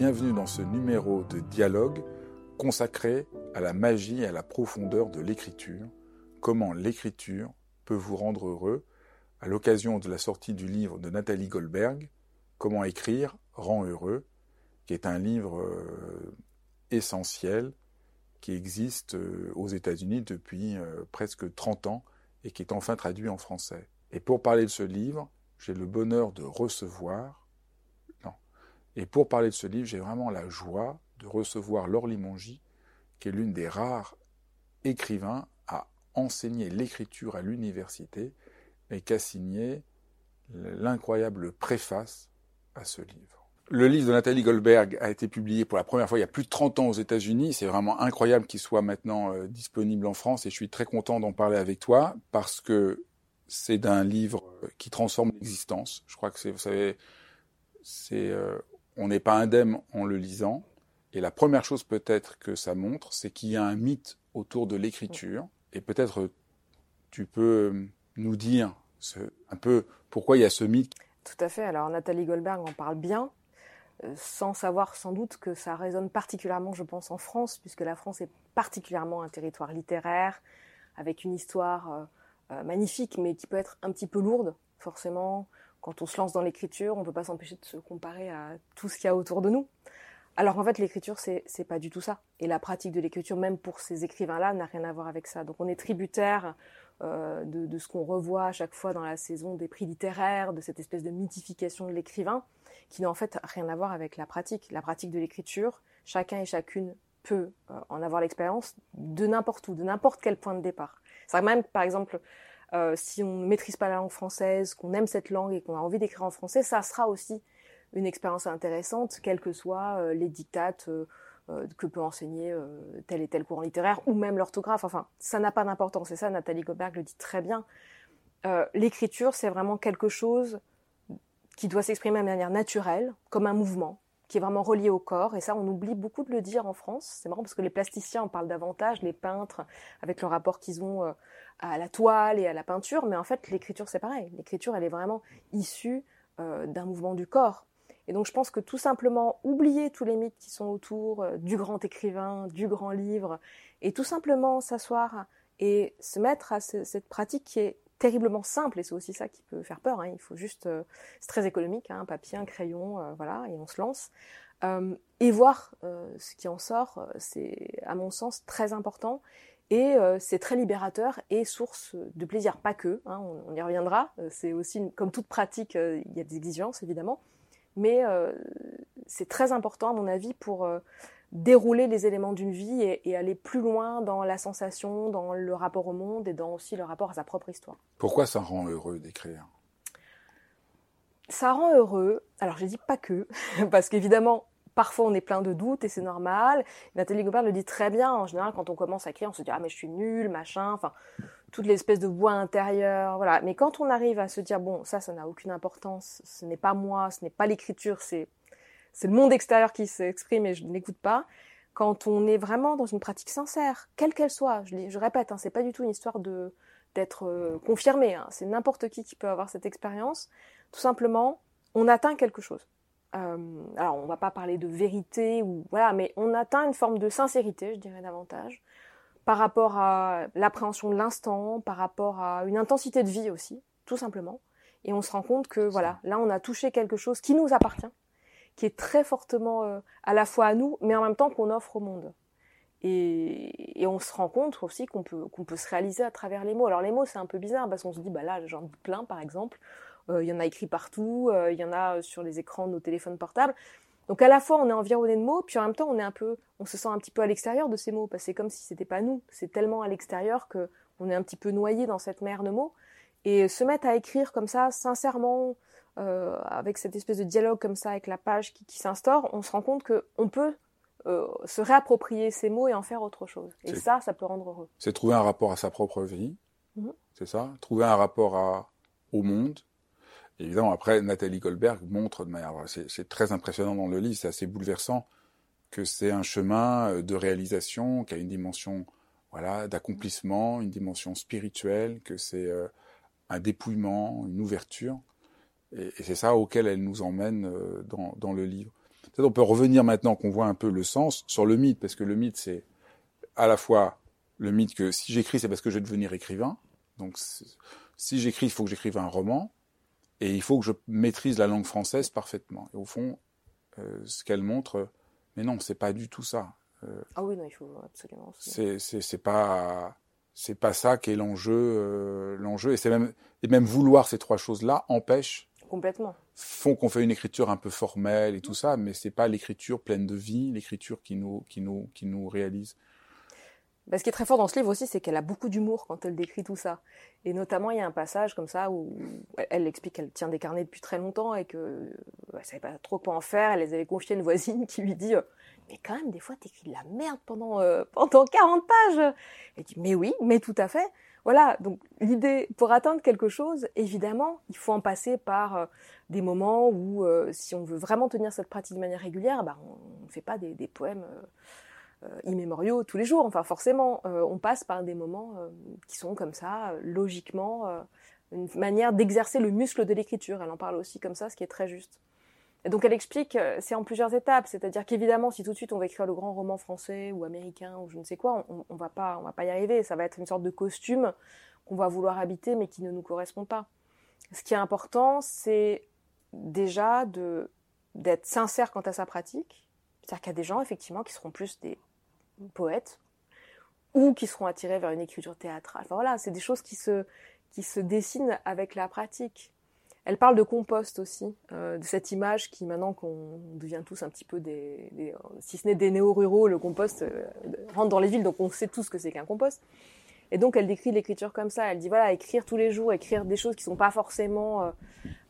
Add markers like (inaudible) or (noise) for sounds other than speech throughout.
Bienvenue dans ce numéro de dialogue consacré à la magie et à la profondeur de l'écriture, comment l'écriture peut vous rendre heureux à l'occasion de la sortie du livre de Nathalie Goldberg, Comment écrire rend heureux, qui est un livre euh, essentiel qui existe euh, aux États-Unis depuis euh, presque 30 ans et qui est enfin traduit en français. Et pour parler de ce livre, j'ai le bonheur de recevoir et pour parler de ce livre, j'ai vraiment la joie de recevoir Laure Limongi, qui est l'une des rares écrivains à enseigner l'écriture à l'université et qui a signé l'incroyable préface à ce livre. Le livre de Nathalie Goldberg a été publié pour la première fois il y a plus de 30 ans aux États-Unis. C'est vraiment incroyable qu'il soit maintenant euh, disponible en France et je suis très content d'en parler avec toi parce que c'est d'un livre qui transforme l'existence. Je crois que c'est, vous savez, c'est euh, on n'est pas indemne en le lisant. Et la première chose peut-être que ça montre, c'est qu'il y a un mythe autour de l'écriture. Et peut-être tu peux nous dire un peu pourquoi il y a ce mythe. Tout à fait. Alors Nathalie Goldberg en parle bien, euh, sans savoir sans doute que ça résonne particulièrement, je pense, en France, puisque la France est particulièrement un territoire littéraire, avec une histoire euh, euh, magnifique, mais qui peut être un petit peu lourde, forcément, quand on se lance dans l'écriture, on ne peut pas s'empêcher de se comparer à tout ce qu'il y a autour de nous. Alors en fait, l'écriture, c'est, c'est pas du tout ça. Et la pratique de l'écriture, même pour ces écrivains-là, n'a rien à voir avec ça. Donc on est tributaire euh, de, de, ce qu'on revoit à chaque fois dans la saison des prix littéraires, de cette espèce de mythification de l'écrivain, qui n'a en fait rien à voir avec la pratique. La pratique de l'écriture, chacun et chacune peut euh, en avoir l'expérience de n'importe où, de n'importe quel point de départ. C'est même, par exemple, euh, si on ne maîtrise pas la langue française, qu'on aime cette langue et qu'on a envie d'écrire en français, ça sera aussi une expérience intéressante, quelles que soient euh, les dictates euh, que peut enseigner tel et tel courant littéraire, ou même l'orthographe. Enfin, ça n'a pas d'importance. Et ça, Nathalie Goberg le dit très bien. L'écriture, c'est vraiment quelque chose qui doit s'exprimer de manière naturelle, comme un mouvement, qui est vraiment relié au corps. Et ça, on oublie beaucoup de le dire en France. C'est marrant parce que les plasticiens en parlent davantage, les peintres, avec le rapport qu'ils ont à la toile et à la peinture, mais en fait l'écriture c'est pareil. L'écriture elle est vraiment issue euh, d'un mouvement du corps. Et donc je pense que tout simplement oublier tous les mythes qui sont autour euh, du grand écrivain, du grand livre, et tout simplement s'asseoir et se mettre à cette pratique qui est terriblement simple, et c'est aussi ça qui peut faire peur. Hein. Il faut juste, euh, c'est très économique, hein, un papier, un crayon, voilà, et on se lance. et voir ce qui en sort, c'est à mon sens très important. Et euh, c'est très libérateur et source de plaisir, pas que, hein, on, y reviendra, euh, c'est aussi, comme toute pratique, euh, il y a des exigences évidemment, mais c'est très important à mon avis pour dérouler les éléments d'une vie et, et, aller plus loin dans la sensation, dans le rapport au monde et dans aussi le rapport à sa propre histoire. Pourquoi ça rend heureux d'écrire? Ça rend heureux. Alors je dis pas que, (laughs) parce qu'évidemment Parfois, on est plein de doutes et c'est normal. Nathalie Gobert le dit très bien. En général, quand on commence à écrire, on se dit ah mais je suis nul, machin. Enfin, toute l'espèce de bois intérieur, voilà. Mais quand on arrive à se dire bon, ça, ça n'a aucune importance. Ce n'est pas moi, ce n'est pas l'écriture, c'est c'est le monde extérieur qui s'exprime et je n'écoute pas. Quand on est vraiment dans une pratique sincère, quelle qu'elle soit, je, répète, hein, c'est pas du tout une histoire d'être euh, confirmé. Hein. C'est n'importe qui qui peut avoir cette expérience. Tout simplement, on atteint quelque chose. Euh, alors on va pas parler de vérité ou voilà, mais on atteint une forme de sincérité, je dirais davantage, par rapport à l'appréhension de l'instant, par rapport à une intensité de vie aussi, tout simplement. Et on se rend compte que voilà, là on a touché quelque chose qui nous appartient, qui est très fortement euh, à la fois à nous, mais en même temps qu'on offre au monde. Et, on se rend compte aussi qu'on peut, peut se réaliser à travers les mots. Alors les mots, c'est un peu bizarre parce qu'on se dit, bah là, j'en dis plein, par exemple. Euh, il y en a écrit partout, il y en a sur les écrans de nos téléphones portables. Donc à la fois, on est environné de mots, puis en même temps, on est un peu, on se sent un petit peu à l'extérieur de ces mots, parce que c'est comme si c'était pas nous. C'est tellement à l'extérieur que on est un petit peu noyé dans cette mer de mots. Et se mettre à écrire comme ça, sincèrement, euh, avec cette espèce de dialogue comme ça, avec la page qui, s'instaure, on se rend compte qu'on peut euh, se réapproprier ces mots et en faire autre chose. Et ça, ça peut rendre heureux. C'est trouver un rapport à sa propre vie, mhm. c'est ça? Trouver un rapport à, au monde. évidemment, après, Nathalie Goldberg montre de manière, c'est très impressionnant dans le livre, c'est assez bouleversant, que c'est un chemin euh, de réalisation qui a une dimension voilà, d'accomplissement, une dimension spirituelle, que c'est un dépouillement, une ouverture. Et, c'est ça auquel elle nous emmène euh, dans, dans le livre. Peut-être on peut revenir maintenant qu'on voit un peu le sens sur le mythe, parce que le mythe, c'est à la fois le mythe que si j'écris, c'est parce que je vais devenir écrivain. Donc si j'écris, il faut que j'écrive un roman, et il faut que je maîtrise la langue française parfaitement. Et au fond, euh, ce qu'elle montre, mais non, c'est pas du tout ça. Euh, ah oui, non, il faut absolument. C'est pas c'est pas ça qui est l'enjeu. l'enjeu, et c'est même et même vouloir ces trois choses-là empêche Complètement. Font qu'on fait une écriture un peu formelle et tout ça, mais c'est pas l'écriture pleine de vie, l'écriture qui nous, qui nous, qui nous réalise. Bah, ce qui est très fort dans ce livre aussi, c'est qu'elle a beaucoup d'humour quand elle décrit tout ça. Et notamment, il y a un passage comme ça où elle explique qu'elle tient des carnets depuis très longtemps et qu'elle ne savait pas trop quoi en faire. Elle les avait confiés à une voisine qui lui dit Mais quand même, des fois, t'écris de la merde pendant, euh, pendant 40 pages. Elle dit Mais oui, mais tout à fait. Voilà, donc l'idée, pour atteindre quelque chose, évidemment, il faut en passer par euh, des moments où, euh, si on veut vraiment tenir cette pratique de manière régulière, bah, on ne fait pas des, poèmes euh, immémoriaux tous les jours. Enfin, forcément, on passe par des moments qui sont comme ça, logiquement, une manière d'exercer le muscle de l'écriture. Elle en parle aussi comme ça, ce qui est très juste. Donc elle explique, euh, c'est en plusieurs étapes, c'est-à-dire qu'évidemment, si tout de suite on va écrire le grand roman français ou américain ou je ne sais quoi, on, on va pas, on va pas y arriver. Ça va être une sorte de costume qu'on va vouloir habiter mais qui ne nous correspond pas. Ce qui est important, c'est déjà d'être sincère quant à sa pratique. C'est-à-dire qu'il y a des gens effectivement qui seront plus des poètes ou qui seront attirés vers une écriture théâtrale. Enfin voilà, c'est des choses qui se qui se dessinent avec la pratique. Elle parle de compost aussi, euh, de cette image qui, maintenant qu'on devient tous un petit peu des, si ce n'est des néo-ruraux, le compost euh, rentre dans les villes, donc on sait tous ce que c'est qu'un compost. Et donc elle décrit l'écriture comme ça. Elle dit voilà, écrire tous les jours, écrire des choses qui sont pas forcément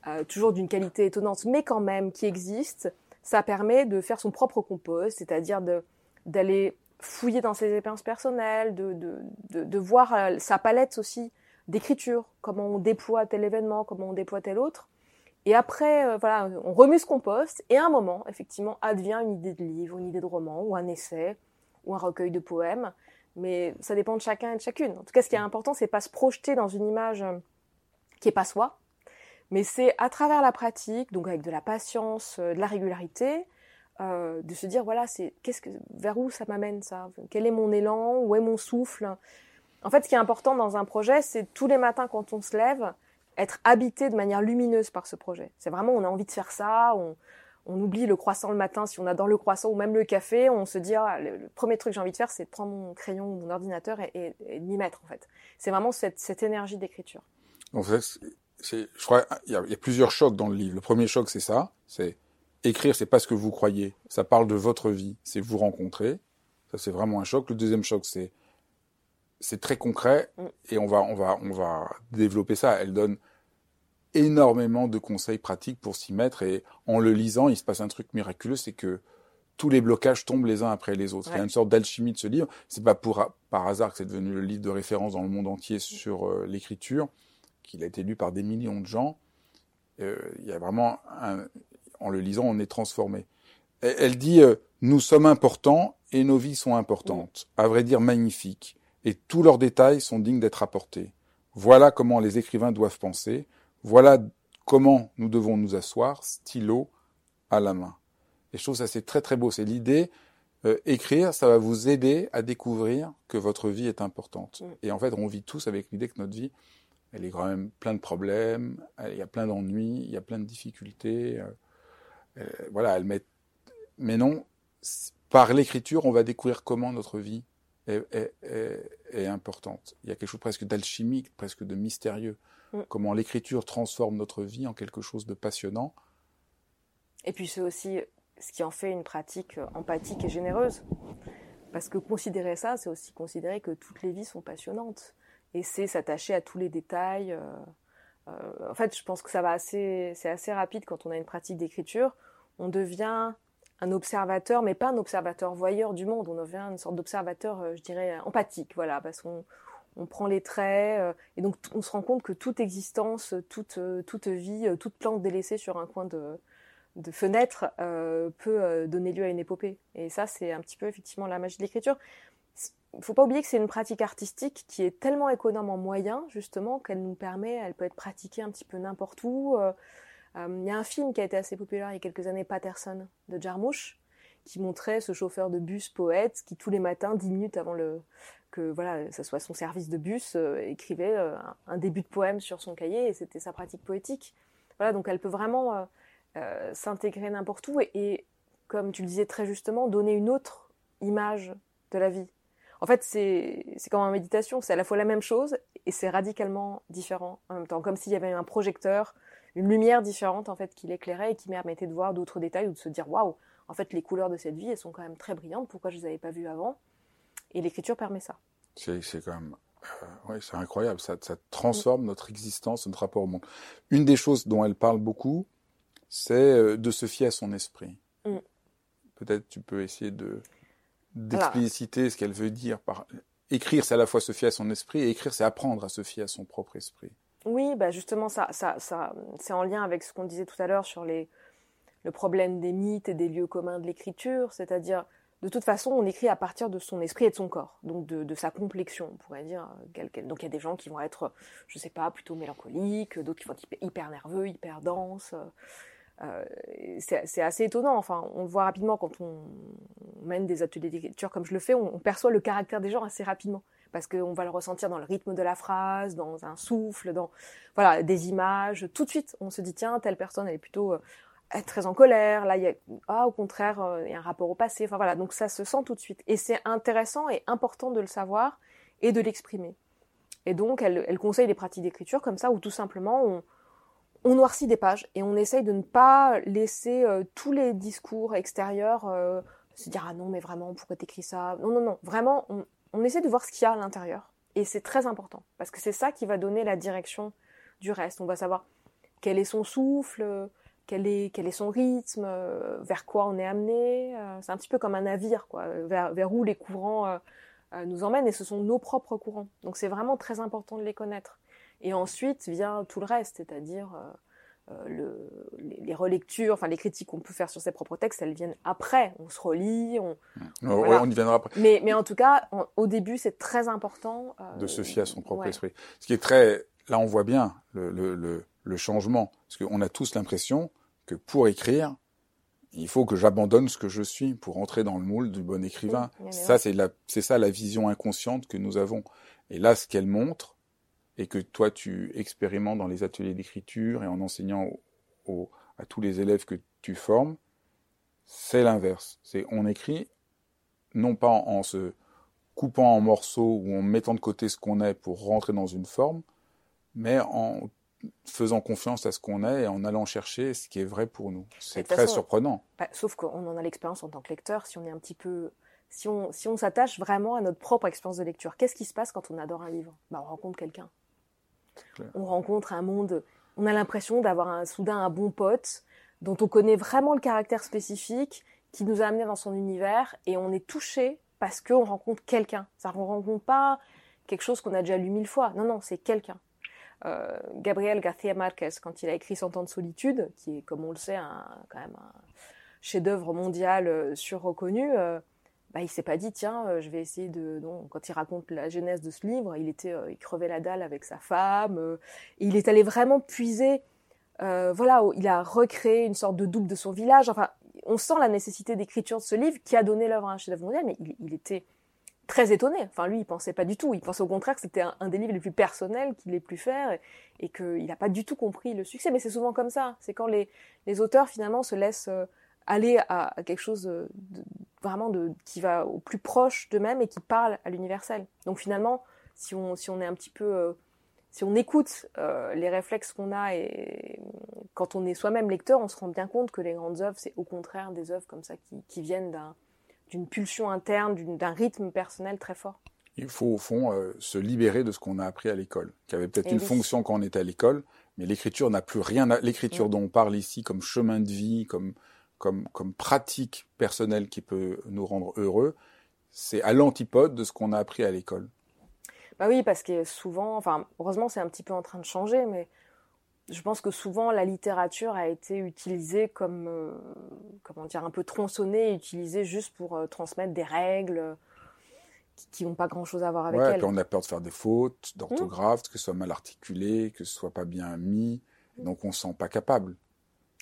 euh, toujours d'une qualité étonnante, mais quand même qui existent, ça permet de faire son propre compost, c'est-à-dire d'aller fouiller dans ses expériences personnelles, de, voir sa palette aussi d'écriture, comment on déploie tel événement, comment on déploie tel autre. Et après, euh, voilà, on remue ce compost, et à un moment, effectivement, advient une idée de livre, une idée de roman, ou un essai, ou un recueil de poèmes. Mais ça dépend de chacun et de chacune. En tout cas, ce qui est important, c'est pas se projeter dans une image euh, qui est pas soi, mais c'est à travers la pratique, donc avec de la patience, euh, de la régularité, de se dire voilà, c'est qu'est-ce que, vers où ça m'amène ça? Quel est mon élan? Où est mon souffle? En fait, ce qui est important dans un projet, c'est tous les matins quand on se lève, être habité de manière lumineuse par ce projet. C'est vraiment, on a envie de faire ça, on, oublie le croissant le matin si on adore le croissant ou même le café, on se dit, ah, le, premier truc que j'ai envie de faire, c'est de prendre mon crayon ou mon ordinateur et, de m'y mettre, en fait. C'est vraiment cette, énergie d'écriture. Fait, je crois, il y, a, plusieurs chocs dans le livre. Le premier choc, c'est ça, c'est écrire, c'est pas ce que vous croyez. Ça parle de votre vie, c'est vous rencontrer. Ça, c'est vraiment un choc. Le deuxième choc, c'est c'est très concret mm. et on va, on, va, on va développer ça. Elle donne énormément de conseils pratiques pour s'y mettre et en le lisant, il se passe un truc miraculeux, c'est que tous les blocages tombent les uns après les autres. Il y a une sorte d'alchimie de ce livre. C'est pas pour, par hasard que c'est devenu le livre de référence dans le monde entier sur euh, l'écriture, qu'il a été lu par des millions de gens. Euh, il y a vraiment en le lisant, on est transformé. Elle, dit euh, nous sommes importants et nos vies sont importantes. À vrai dire, magnifiques et tous leurs détails sont dignes d'être apportés. Voilà comment les écrivains doivent penser, voilà comment nous devons nous asseoir, stylo à la main. Et je trouve ça c'est très très beau, c'est l'idée, euh, écrire, ça va vous aider à découvrir que votre vie est importante. Mm. Et en fait, on vit tous avec l'idée que notre vie, elle est quand même plein de problèmes, il y a plein d'ennuis, il y a plein de difficultés. Euh, euh, voilà, elle met... Mais non, par l'écriture, on va découvrir comment notre vie est, est, est, est, importante. Il y a quelque chose presque d'alchimique, presque de mystérieux. Mm. Comment l'écriture transforme notre vie en quelque chose de passionnant. Et puis c'est aussi ce qui en fait une pratique empathique et généreuse. Parce que considérer ça, c'est aussi considérer que toutes les vies sont passionnantes. Et c'est s'attacher à tous les détails. Euh, euh, en fait, je pense que ça va assez, c'est assez rapide quand on a une pratique d'écriture. On devient un observateur, mais pas un observateur voyeur du monde. On devient une sorte d'observateur, euh, je dirais, empathique, voilà, parce qu'on on prend les traits, et donc on se rend compte que toute existence, toute, toute vie, toute plante délaissée sur un coin de, fenêtre euh, peut euh, donner lieu à une épopée. Et ça, c'est un petit peu effectivement la magie de l'écriture. Il faut pas oublier que c'est une pratique artistique qui est tellement économe en moyens, justement, qu'elle nous permet, elle peut être pratiquée un petit peu n'importe où. Euh, il y a un film qui a été assez populaire il y a quelques années, Patterson, de Jarmusch, qui montrait ce chauffeur de bus poète qui, tous les matins, dix minutes avant le, que voilà, ça soit son service de bus, écrivait un, début de poème sur son cahier et c'était sa pratique poétique. Voilà, donc elle peut vraiment euh, s'intégrer n'importe où et, comme tu le disais très justement, donner une autre image de la vie. En fait, c'est comme en méditation, c'est à la fois la même chose et c'est radicalement différent en même temps, comme s'il y avait un projecteur, une lumière différente en fait qui l'éclairait et qui permettait de voir d'autres détails ou de se dire waouh, en fait les couleurs de cette vie elles sont quand même très brillantes, pourquoi je les avais pas vues avant? Et l'écriture permet ça. C'est quand même euh, c'est incroyable, ça, ça transforme notre existence, notre rapport au monde. Une des choses dont elle parle beaucoup, c'est euh, de se fier à son esprit. Mm. Peut-être tu peux essayer de d'expliciter ce qu'elle veut dire par écrire, c'est à la fois se fier à son esprit, et écrire, c'est apprendre à se fier à son propre esprit. Oui, bah justement, ça, ça, ça c'est en lien avec ce qu'on disait tout à l'heure sur le problème des mythes et des lieux communs de l'écriture, c'est-à-dire, de toute façon, on écrit à partir de son esprit et de son corps, donc de, sa complexion, on pourrait dire. Donc il y a des gens qui vont être, je sais pas, plutôt mélancoliques, d'autres qui vont être hyper nerveux, hyper denses. Euh, c'est assez étonnant. Enfin, on voit rapidement quand on, mène des ateliers d'écriture comme je le fais, on, perçoit le caractère des gens assez rapidement parce qu'on va le ressentir dans le rythme de la phrase, dans un souffle, dans voilà des images. Tout de suite, on se dit tiens telle personne elle est plutôt euh, très en colère. Là, il y a ah au contraire euh, il y a un rapport au passé. Enfin voilà, donc ça se sent tout de suite et c'est intéressant et important de le savoir et de l'exprimer. Et donc elle, elle conseille des pratiques d'écriture comme ça où tout simplement on on noircit des pages et on essaye de ne pas laisser euh, tous les discours extérieurs se dire ah non mais vraiment pourquoi t'écris ça? Non non non vraiment on, essaie de voir ce qu'il y a à l'intérieur. Et c'est très important parce que c'est ça qui va donner la direction du reste. On va savoir quel est son souffle quel est son rythme euh, vers quoi on est amené c'est un petit peu comme un navire quoi vers, vers où les courants nous emmènent et ce sont nos propres courants. Donc c'est vraiment très important de les connaître. Et ensuite vient tout le reste, c'est-à-dire euh, euh, le, les, relectures, enfin les critiques qu'on peut faire sur ses propres textes, elles viennent après. On se relit, on. on y viendra après. Mais, mais en tout cas, au début, c'est très important. Euh, de se fier à son propre esprit. Ce qui est très. Là, on voit bien le, le, le, changement. Parce qu'on a tous l'impression que pour écrire, il faut que j'abandonne ce que je suis pour entrer dans le moule du bon écrivain. ça, c'est ça la vision inconsciente que nous avons. Et là, ce qu'elle montre, et que toi tu expérimentes dans les ateliers d'écriture et en enseignant à tous les élèves que tu formes, c'est l'inverse. C'est on écrit non pas en, se coupant en morceaux ou en mettant de côté ce qu'on est pour rentrer dans une forme, mais en faisant confiance à ce qu'on est et en allant chercher ce qui est vrai pour nous. C'est très surprenant. Bah, sauf qu'on en a l'expérience en tant que lecteur, si on est un petit peu si on si on s'attache vraiment à notre propre expérience de lecture, qu'est-ce qui se passe quand on adore un livre? Bah, On rencontre quelqu'un on rencontre un monde, on a l'impression d'avoir un, soudain un bon pote dont on connaît vraiment le caractère spécifique, qui nous a amené dans son univers, et on est touché parce qu'on rencontre quelqu'un. Ça ne rencontre pas quelque chose qu'on a déjà lu mille fois. Non, non, c'est quelqu'un. Euh, Gabriel García Márquez, quand il a écrit Cent ans de solitude, qui est, comme on le sait, quand même un chef-d'œuvre mondial euh, sur reconnu, euh, bah, il s'est pas dit tiens euh, je vais essayer de non quand il raconte la genèse de ce livre il était euh, il crevait la dalle avec sa femme euh, il est allé vraiment puiser voilà il a recréé une sorte de double de son village. Enfin on sent la nécessité d'écriture de ce livre qui a donné l'œuvre à un chef-d'œuvre mondial mais il, était très étonné. Enfin lui il pensait pas du tout. Il pensait au contraire que c'était un, des livres les plus personnels qu'il ait pu faire et, qu'il n'a pas du tout compris le succès. Mais c'est souvent comme ça. C'est quand les les auteurs finalement se laissent aller à, quelque chose de, vraiment de, qui va au plus proche d'eux-mêmes et qui parle à l'universel. Donc finalement, si on, si on est un petit peu, euh, si on écoute euh, les réflexes qu'on a et quand on est soi-même lecteur, on se rend bien compte que les grandes œuvres, c'est au contraire des œuvres comme ça qui, qui viennent d'une pulsion interne, d'un rythme personnel très fort. Il faut au fond euh, se libérer de ce qu'on a appris à l'école, qui avait peut-être une fonction quand on était à l'école, mais l'écriture n'a plus rien. À... L'écriture dont on parle ici comme chemin de vie, comme comme, comme pratique personnelle qui peut nous rendre heureux, c'est à l'antipode de ce qu'on a appris à l'école. Bah oui, parce que souvent, enfin, heureusement, c'est un petit peu en train de changer, mais je pense que souvent la littérature a été utilisée comme, euh, comment dire, un peu tronçonnée, utilisée juste pour euh, transmettre des règles qui n'ont pas grand-chose à voir avec ouais, elle. Puis on a peur de faire des fautes d'orthographe, que ce soit mal articulé, que ce soit pas bien mis, donc on se sent pas capable.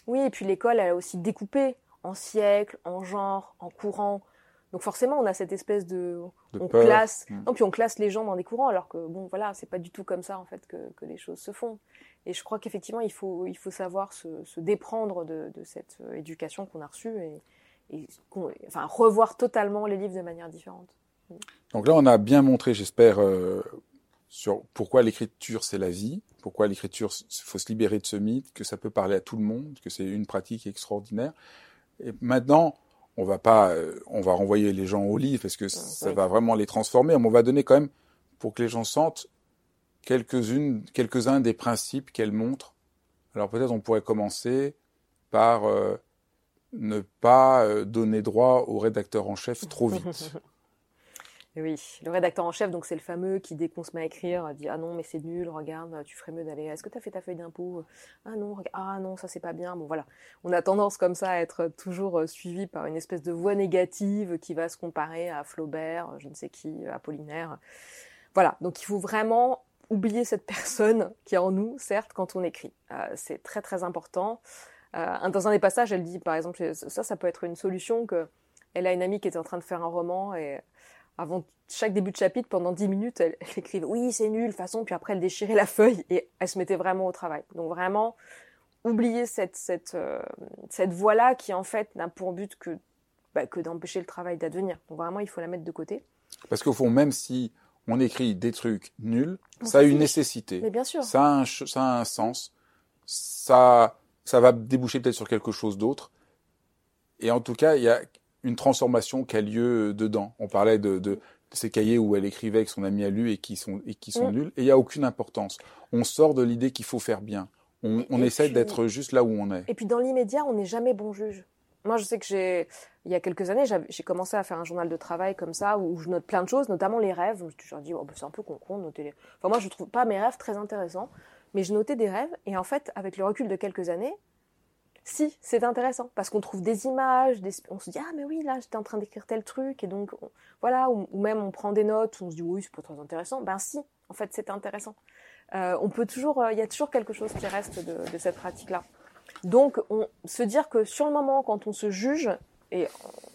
Oui, et puis l'école, elle a aussi découpé en siècles, en genres, en courants. Donc forcément, on a cette espèce de, on classe, hmm. non, puis on classe les gens dans des courants, alors que bon, voilà, c'est pas du tout comme ça en fait que, que les choses se font. Et je crois qu'effectivement, il faut, il faut savoir se, se déprendre de, de, cette euh, éducation qu'on a reçue et, et enfin revoir totalement les livres de manière différente. Donc là, on a bien montré, j'espère, euh, sur pourquoi l'écriture c'est la vie, pourquoi l'écriture faut se libérer de ce mythe, que ça peut parler à tout le monde, que c'est une pratique extraordinaire. Et maintenant, on va pas, euh, on va renvoyer les gens au livre parce que ça va vraiment les transformer, mais on va donner quand même pour que les gens sentent quelques-unes, quelques-uns des principes qu'elle montre. Alors peut-être on pourrait commencer par euh, ne pas euh, donner droit au rédacteur en chef trop vite. (laughs) Oui, le rédacteur en chef, donc c'est le fameux qui, dès qu'on se met à écrire, dit Ah non, mais c'est nul, regarde, tu ferais mieux d'aller. Est-ce que tu as fait ta feuille d'impôt? Ah non, ah non, ça c'est pas bien. Bon voilà, on a tendance comme ça à être toujours euh, suivi par une espèce de voix négative qui va se comparer à Flaubert, je ne sais qui, Apollinaire. Voilà, donc il faut vraiment oublier cette personne (laughs) qui est en nous, certes, quand on écrit. Euh, c'est très très important. Euh, dans un des passages, elle dit, par exemple, ça, ça peut être une solution que elle a une amie qui était en train de faire un roman et avant chaque début de chapitre, pendant dix minutes, elle, écrivait oui, c'est nul, façon, puis après elle déchirait la (laughs) feuille et elle se mettait vraiment au travail. Donc vraiment, oublier cette, cette, euh, cette voie-là qui en fait n'a pour but que, bah, que d'empêcher le travail d'advenir. Donc vraiment, il faut la mettre de côté. Parce qu'au fond, même si on écrit des trucs nuls, ça a une nécessité. Mais bien sûr. Ça a un, ça a un sens. Ça, ça va déboucher peut-être sur quelque chose d'autre. Et en tout cas, il y a une transformation qui a lieu dedans. On parlait de, de, ces cahiers où elle écrivait avec son ami à lui et qui sont, et qui sont mm. nuls, et il n'y a aucune importance. On sort de l'idée qu'il faut faire bien. On, on essaie d'être juste là où on est. Et puis dans l'immédiat, on n'est jamais bon juge. Moi, je sais que j'ai, il y a quelques années, j'ai commencé à faire un journal de travail comme ça, où je note plein de choses, notamment les rêves. Je me suis toujours dit, oh, bah, c'est un peu con, con de noter les... Enfin, moi, je trouve pas mes rêves très intéressants, mais je notais des rêves, et en fait, avec le recul de quelques années, si, c'est intéressant parce qu'on trouve des images, on se dit ah mais oui là j'étais en train d'écrire tel truc et donc voilà ou, même on prend des notes, on se dit oui c'est pas très intéressant. Ben si, en fait c'est intéressant. Euh, on peut toujours, euh, il y a toujours quelque chose qui reste de, cette pratique-là. Donc on se dire que sur le moment quand on se juge et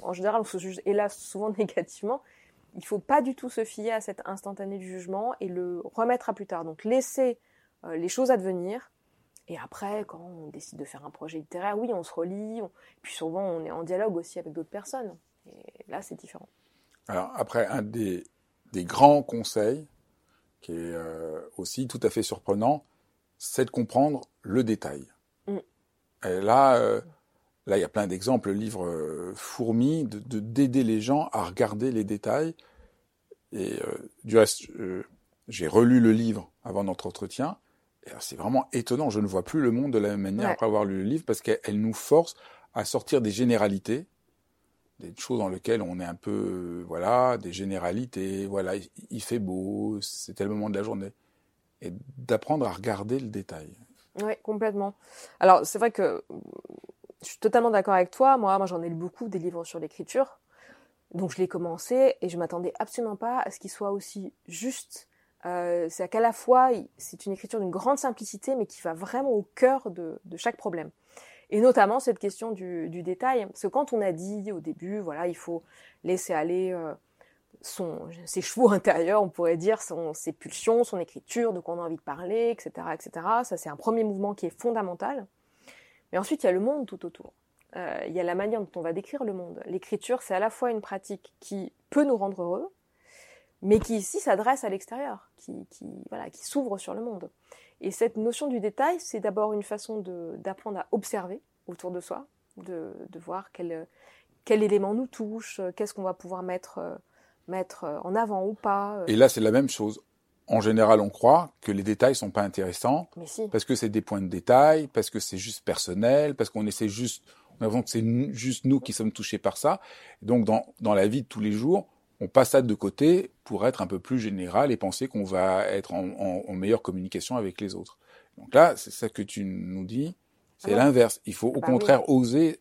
en, général on se juge hélas souvent (laughs) négativement, il faut pas du tout se fier à cet instantané du jugement et le remettre à plus tard. Donc laisser euh, les choses advenir et après, quand on décide de faire un projet littéraire, oui, on se relie, puis souvent on est en dialogue aussi avec d'autres personnes. Et là, c'est différent. Alors après, un des, des grands conseils, qui est euh, aussi tout à fait surprenant, c'est de comprendre le détail. Mm. Et là, euh, là, il y a plein d'exemples, le livre euh, fourmi, de d'aider les gens à regarder les détails. Et du reste, j'ai relu le livre avant notre entretien c'est vraiment étonnant. Je ne vois plus le monde de la même manière après avoir lu le livre parce qu'elle nous force à sortir des généralités, des choses dans lesquelles on est un peu, voilà, des généralités. Voilà, il fait beau, c'est tel moment de la journée, et d'apprendre à regarder le détail. Oui, complètement. Alors c'est vrai que je suis totalement d'accord avec toi. Moi, moi j'en ai lu beaucoup des livres sur l'écriture. Donc je l'ai commencé et je m'attendais absolument pas à ce qu'il soit aussi juste euh, c'est qu'à la fois, c'est une écriture d'une grande simplicité, mais qui va vraiment au cœur de, chaque problème. Et notamment cette question du, détail, parce que quand on a dit au début, voilà, il faut laisser aller euh, son, ses chevaux (laughs) intérieurs, on pourrait dire, son, ses pulsions, son écriture, de quoi on a envie de parler, etc., etc. Ça, c'est un premier mouvement qui est fondamental. Mais ensuite, il y a le monde tout autour. euh, il y a la manière dont on va décrire le monde. L'écriture, c'est à la fois une pratique qui peut nous rendre heureux, mais qui ici s'adresse à l'extérieur, qui, qui, voilà, qui s'ouvre sur le monde. Et cette notion du détail, c'est d'abord une façon d'apprendre à observer autour de soi, de, de voir quel, quel élément nous touche, qu'est-ce qu'on va pouvoir mettre, mettre en avant ou pas. Et là, c'est la même chose. En général, on croit que les détails sont pas intéressants Mais si. parce que c'est des points de détail, parce que c'est juste personnel, parce qu'on essaie juste, on a l'impression que c'est juste nous qui sommes touchés par ça. Donc, dans, dans la vie de tous les jours, on passe ça de côté pour être un peu plus général et penser qu'on va être en, en- en meilleure communication avec les autres. Donc là, c'est ça que tu nous dis, c'est Ah l'inverse. Il faut au Bah oui. contraire oser.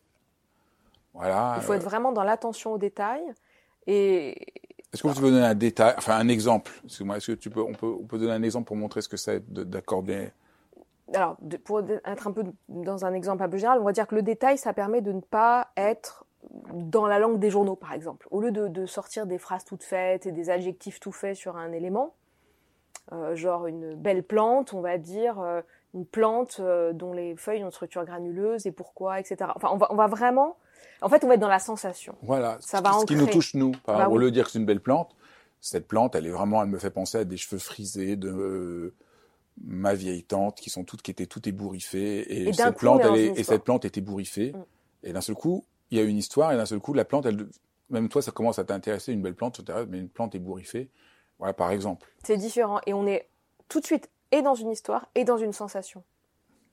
Voilà. Il faut être vraiment dans l'attention aux détails. Et Est-ce que tu peux donner un détail, enfin un exemple? Excuse-moi, est-ce que tu peux, on peut, on peut donner un exemple pour montrer ce que c'est de- d'accorder? Alors, pour être un peu dans un exemple un peu général, on va dire que le détail, ça permet de ne pas être dans la langue des journaux, par exemple. Au lieu de, de sortir des phrases toutes faites et des adjectifs tout faits sur un élément, euh, genre une belle plante, on va dire euh, une plante euh, dont les feuilles ont une structure granuleuse et pourquoi, etc. Enfin, on va, on va vraiment, en fait, on va être dans la sensation. Voilà, Ça va ce qui nous touche nous. Par Bah Au lieu de dire que c'est une belle plante, cette plante, elle est vraiment, elle me fait penser à des cheveux frisés de ma vieille tante qui sont toutes, qui étaient toutes ébouriffées et, cette coup, plante, est elle et cette plante est ébouriffée Mm. et d'un seul coup, il y a une histoire et d'un seul coup, la plante, elle, même toi, ça commence à t'intéresser une belle plante, mais une plante ébouriffée, voilà par exemple. C'est différent. Et on est tout de suite et dans une histoire et dans une sensation.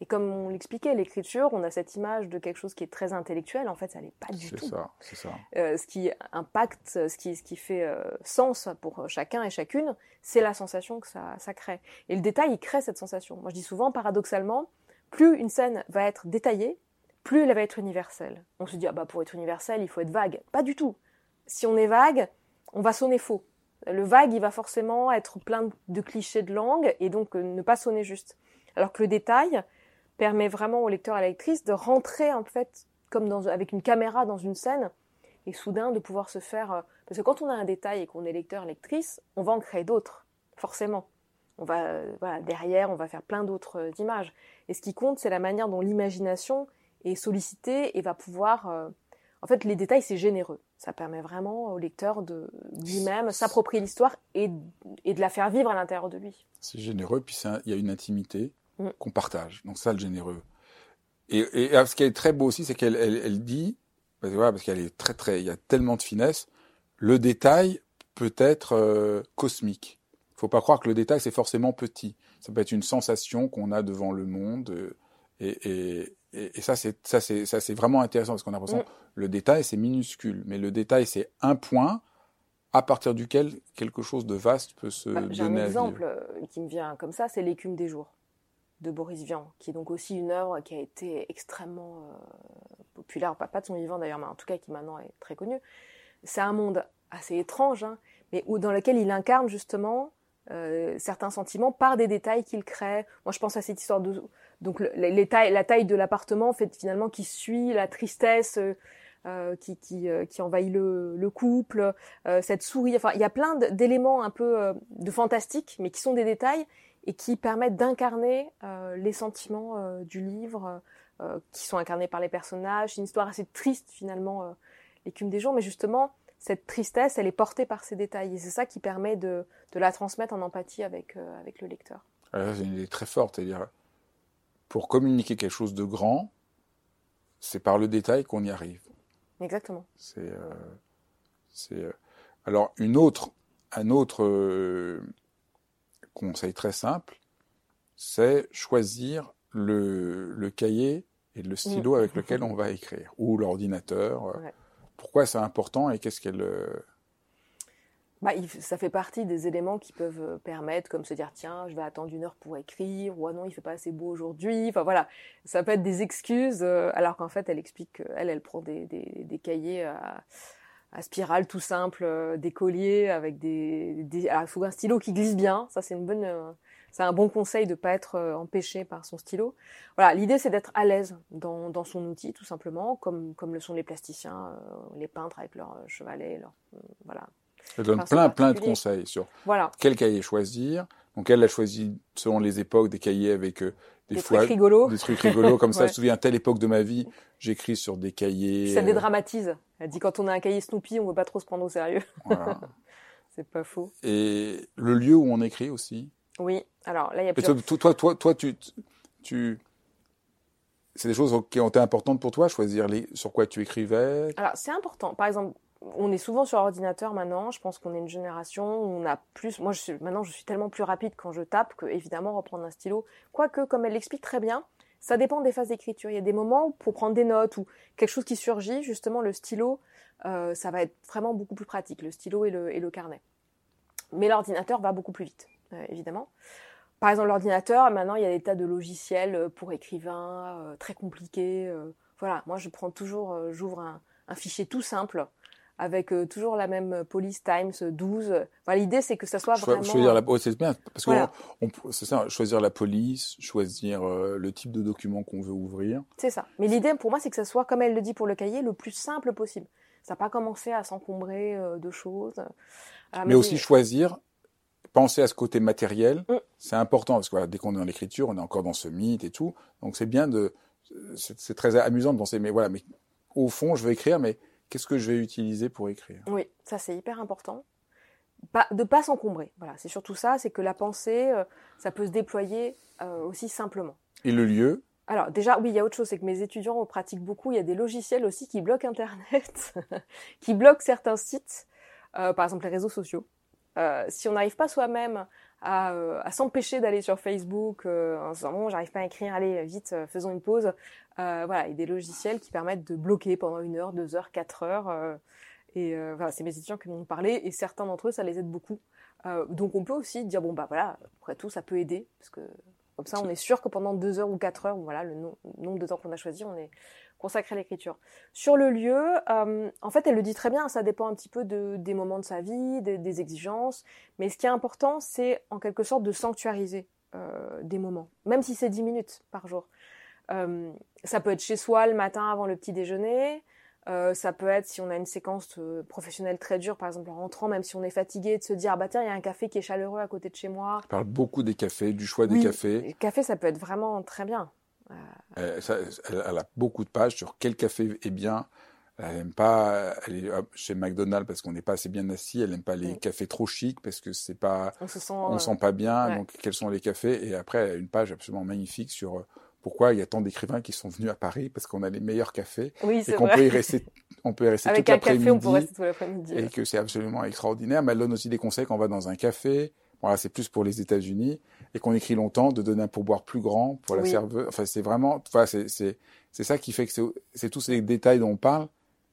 Et comme on l'expliquait, l'écriture, on a cette image de quelque chose qui est très intellectuel. En fait, ça l'est pas du C'est tout. ça, c'est ça. Euh, ce qui impacte, ce qui, ce qui fait euh, sens pour chacun et chacune, c'est la sensation que ça, ça crée. Et le détail, il crée cette sensation. Moi, je dis souvent, paradoxalement, plus une scène va être détaillée, plus elle va être universelle. On se dit, ah bah pour être universel, il faut être vague. Pas du tout. Si on est vague, on va sonner faux. Le vague, il va forcément être plein de clichés de langue et donc euh, ne pas sonner juste. Alors que le détail permet vraiment au lecteur et à la lectrice de rentrer en fait comme dans, avec une caméra dans une scène et soudain de pouvoir se faire euh, parce que quand on a un détail et qu'on est lecteur lectrice, on va en créer d'autres forcément. On va euh, voilà, derrière, on va faire plein d'autres images. Et ce qui compte, c'est la manière dont l'imagination est sollicitée et va pouvoir euh, en fait, les détails, c'est généreux. Ça permet vraiment au lecteur de lui-même s'approprier l'histoire et, et de la faire vivre à l'intérieur de lui. C'est généreux, puis il y a une intimité Mm. qu'on partage. Donc ça, le généreux. Et, et, ce qui est très beau aussi, c'est qu'elle elle, elle dit, parce, voilà, parce qu'elle est très très, il y a tellement de finesse, le détail peut être euh, cosmique. Faut pas croire que le détail c'est forcément petit. Ça peut être une sensation qu'on a devant le monde. euh, et, et, et, et ça c'est ça c'est ça c'est vraiment intéressant parce qu'on a l'impression Mm. le détail c'est minuscule, mais le détail c'est un point à partir duquel quelque chose de vaste peut se Bah, J'ai un donner à vivre. exemple euh, qui me vient comme ça, c'est L'écume des jours de Boris Vian, qui est donc aussi une œuvre qui a été extrêmement euh, populaire, pas, pas de son vivant d'ailleurs, mais en tout cas qui maintenant est très connue. C'est un monde assez étrange, hein, mais où, dans lequel il incarne justement euh, certains sentiments par des détails qu'il crée. Moi, je pense à cette histoire de donc le- les, les tailles, la taille de l'appartement fait finalement qui suit la tristesse. euh, euh, qui, qui, euh, qui envahit le, le couple, euh, cette souris, enfin il y a plein d'éléments un peu euh, de fantastique, mais qui sont des détails et qui permettent d'incarner euh, les sentiments du livre, qui sont incarnés par les personnages. C'est une histoire assez triste finalement, l'écume des jours, mais justement cette tristesse, elle est portée par ces détails et c'est ça qui permet de, de la transmettre en empathie avec, avec le lecteur. Alors, c'est une idée très forte, c'est-à-dire pour communiquer quelque chose de grand, c'est par le détail qu'on y arrive. Exactement. C'est, euh, c'est. euh, Alors une autre, un autre euh, conseil très simple, c'est choisir le, le cahier et le stylo Mm. avec lequel on va écrire ou l'ordinateur. Ouais. Pourquoi c'est important et qu'est-ce qu'elle euh, Bah, ça fait partie des éléments qui peuvent euh, permettre, comme se dire tiens, je vais attendre une heure pour écrire, ou ah non, il fait pas assez beau aujourd'hui. Enfin voilà, ça peut être des excuses, euh, alors qu'en fait, elle explique qu'elle, elle prend des, des, des cahiers à, à spirale tout simple, euh, des colliers avec des, des alors, il faut un stylo qui glisse bien. Ça, c'est une bonne, c'est un bon conseil de pas être empêché par son stylo. Voilà, l'idée c'est d'être à l'aise dans, dans son outil, tout simplement, comme comme le sont les plasticiens, les peintres avec leur chevalet, leur voilà. Elle donne plein plein de conseils sur Voilà. quel cahier choisir. Donc elle a choisi selon les époques des cahiers avec euh, des, des fois trucs rigolos. des trucs rigolos comme (laughs) ça. Je me souviens à telle époque de ma vie, j'écris sur des cahiers. Ça euh, dédramatise. Elle dit quand on a un cahier Snoopy, on veut pas trop se prendre au sérieux. (laughs) voilà. C'est pas faux. Et le lieu où on écrit aussi. Oui. Alors là, il y a plusieurs. toi, toi, toi, toi, tu, tu, c'est des choses qui ont été importantes pour toi, choisir les, sur quoi tu écrivais? Alors c'est important. Par exemple, on est souvent sur ordinateur maintenant. Je pense qu'on est une génération où on a plus. Moi, je suis... maintenant, je suis tellement plus rapide quand je tape que évidemment reprendre un stylo. Quoique, comme elle l'explique très bien, ça dépend des phases d'écriture. Il y a des moments où, pour prendre des notes ou quelque chose qui surgit, justement, le stylo, euh, ça va être vraiment beaucoup plus pratique. Le stylo et le, et le carnet. Mais l'ordinateur va beaucoup plus vite, euh, évidemment. Par exemple, l'ordinateur, maintenant, il y a des tas de logiciels euh, pour écrivains, très compliqués. voilà, moi, je prends toujours, j'ouvre un fichier tout simple, avec euh, toujours la même police times 12. Enfin, L'idée, c'est que ça soit vraiment... choisir la, c'est bien, parce que Voilà. on- on- c'est ça, choisir la police, choisir euh, le type de document qu'on veut ouvrir. C'est ça. Mais l'idée, pour moi, c'est que ça soit, comme elle le dit pour le cahier, le plus simple possible. Ça n'a pas commencé à s'encombrer euh, de choses. Alors, mais aussi choisir, penser à ce côté matériel, Mm. c'est important parce que voilà, dès qu'on est dans l'écriture, on est encore dans ce mythe et tout. Donc c'est bien de, c'est très amusant de penser, mais voilà, mais au fond, je veux écrire, mais qu'est-ce que je vais utiliser pour écrire? Oui, ça c'est hyper important. Pas, de pas s'encombrer. Voilà, c'est surtout ça, c'est que la pensée, euh, ça peut se déployer euh, aussi simplement. Et le lieu, Alors déjà, oui, il y a autre chose, c'est que mes étudiants pratiquent beaucoup. Il y a des logiciels aussi qui bloquent Internet, (laughs) qui bloquent certains sites, euh, par exemple les réseaux sociaux. Si on n'arrive pas soi-même à, euh, à s'empêcher d'aller sur Facebook euh, en se disant bon, j'arrive pas à écrire, allez vite, euh, faisons une pause. Euh, voilà, a des logiciels qui permettent de bloquer pendant une heure, deux heures, quatre heures. euh, et euh, voilà, c'est mes étudiants qui m'ont parlé et certains d'entre eux, ça les aide beaucoup. Euh, donc on peut aussi dire bon bah voilà, après tout, ça peut aider parce que comme ça, on est sûr que pendant deux heures ou quatre heures, voilà, le no- nombre de temps qu'on a choisi, on est consacré à l'écriture. Sur le lieu, euh, en fait, elle le dit très bien, ça dépend un petit peu de, des moments de sa vie, des, des exigences. Mais ce qui est important, c'est en quelque sorte de sanctuariser euh, des moments, même si c'est dix minutes par jour. Euh, ça peut être chez soi le matin avant le petit déjeuner. Euh, ça peut être si on a une séquence euh, professionnelle très dure, par exemple en rentrant, même si on est fatigué, de se dire ah bah tiens il y a un café qui est chaleureux à côté de chez moi. je parle beaucoup des cafés, du choix des Oui, cafés. Le café ça peut être vraiment très bien. Elle, ça- elle- elle a beaucoup de pages sur quel café est bien. Elle aime pas aller hop, chez McDonald's parce qu'on n'est pas assez bien assis. Elle aime pas les cafés trop chics parce que c'est pas, On se sent. on euh, sent pas bien. ouais. Donc quels sont les cafés? Et après, elle a une page absolument magnifique sur euh, pourquoi il y a tant d'écrivains qui sont venus à Paris? Parce qu'on a les meilleurs cafés Oui, et c'est qu'on peut y rester, on peut y rester (laughs) Avec toute un café, on peut l'après-midi rester tout l'après-midi. et que c'est absolument extraordinaire. Mais elle donne aussi des conseils quand on va dans un café. Voilà, c'est plus pour les États-Unis et qu'on écrit longtemps, de donner un pourboire plus grand pour la Oui. serveuse. Enfin, c'est vraiment, enfin, c'est c'est c'est ça qui fait que c'est c'est tous ces détails dont on parle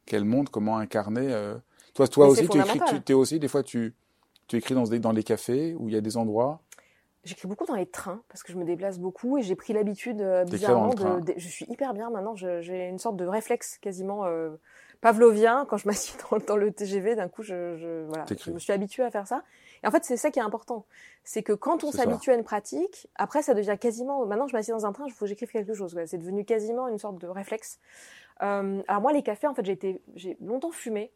qu'elle montre comment incarner. euh, Toi, toi Mais aussi, tu écris, tu t'es aussi des fois tu tu écris dans des dans les cafés où il y a des endroits. J'écris beaucoup dans les trains parce que je me déplace beaucoup et j'ai pris l'habitude euh, bizarrement de, de- Je suis hyper bien maintenant. J'ai une sorte de réflexe quasiment euh, pavlovien quand je (laughs) m'assieds dans, dans le TGV. D'un coup, je, je voilà, je me suis habituée à faire ça. Et en fait, c'est ça qui est important, c'est que quand on s'habitue à une pratique, après, ça devient quasiment. Maintenant, je m'assieds dans un train, il faut que j'écrive quelque chose. C'est devenu quasiment une sorte de réflexe. Euh, alors moi, les cafés, en fait, j'ai été, j'ai longtemps fumé.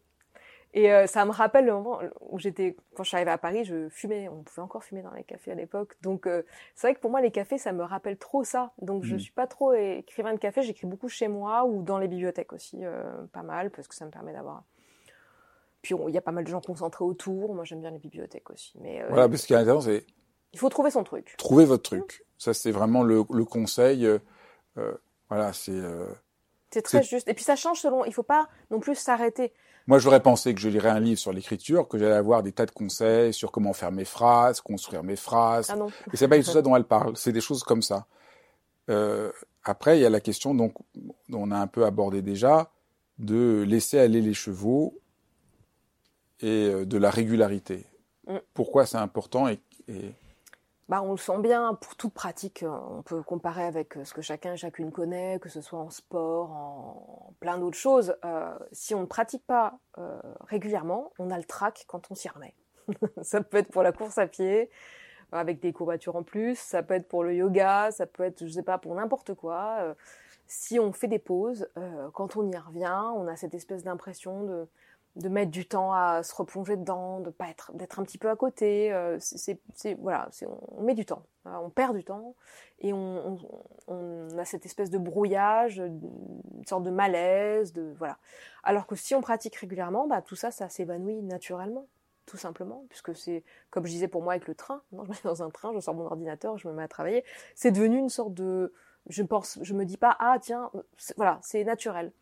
Et euh, ça me rappelle le moment où j'étais, quand je suis arrivée à Paris, je fumais. On pouvait encore fumer dans les cafés à l'époque. Donc, euh, c'est vrai que pour moi, les cafés, ça me rappelle trop ça. Donc, je Mhm. suis pas trop écrivain de café. J'écris beaucoup chez moi ou dans les bibliothèques aussi, euh, pas mal, parce que ça me permet d'avoir. Puis, il y a pas mal de gens concentrés autour. Moi, j'aime bien les bibliothèques aussi. Mais euh, Voilà, parce qu'il y a intéressant, c'est il faut trouver son truc. trouver votre truc. Ça, c'est vraiment le, le conseil. euh, euh, voilà, c'est. euh, C'est très juste. Et puis, ça change selon. Il faut pas non plus s'arrêter. Moi, j'aurais pensé que je lirais un livre sur l'écriture, que j'allais avoir des tas de conseils sur comment faire mes phrases, construire mes phrases. Ah non. Et c'est pas du tout (laughs) ça dont elle parle. C'est des choses comme ça. Euh, après, il y a la question, donc, dont on a un peu abordé déjà, de laisser aller les chevaux et euh, de la régularité. Mm. Pourquoi c'est important et, et- Bah, on le sent bien, pour toute pratique, euh, on peut comparer avec euh, ce que chacun et chacune connaît, que ce soit en sport, en plein d'autres choses. Euh, si on ne pratique pas euh, régulièrement, on a le trac quand on s'y remet. (laughs) ça peut être pour la course à pied, avec des courbatures en plus, ça peut être pour le yoga, ça peut être, je sais pas, pour n'importe quoi. Euh, si on fait des pauses, quand on y revient, on a cette espèce d'impression de, de mettre du temps à se replonger dedans, de pas être, d'être un petit peu à côté. Euh, c'est, voilà, on, met du temps, on perd du temps et on, a cette espèce de brouillage, une sorte de malaise, de voilà. Alors que si on pratique régulièrement, bah tout ça, ça s'évanouit naturellement, tout simplement, puisque c'est comme je disais pour moi avec le train. (laughs) je me mets dans un train, je sors mon ordinateur, je me mets à travailler. C'est devenu une sorte de, je pense, je me dis pas ah tiens, voilà, c'est naturel.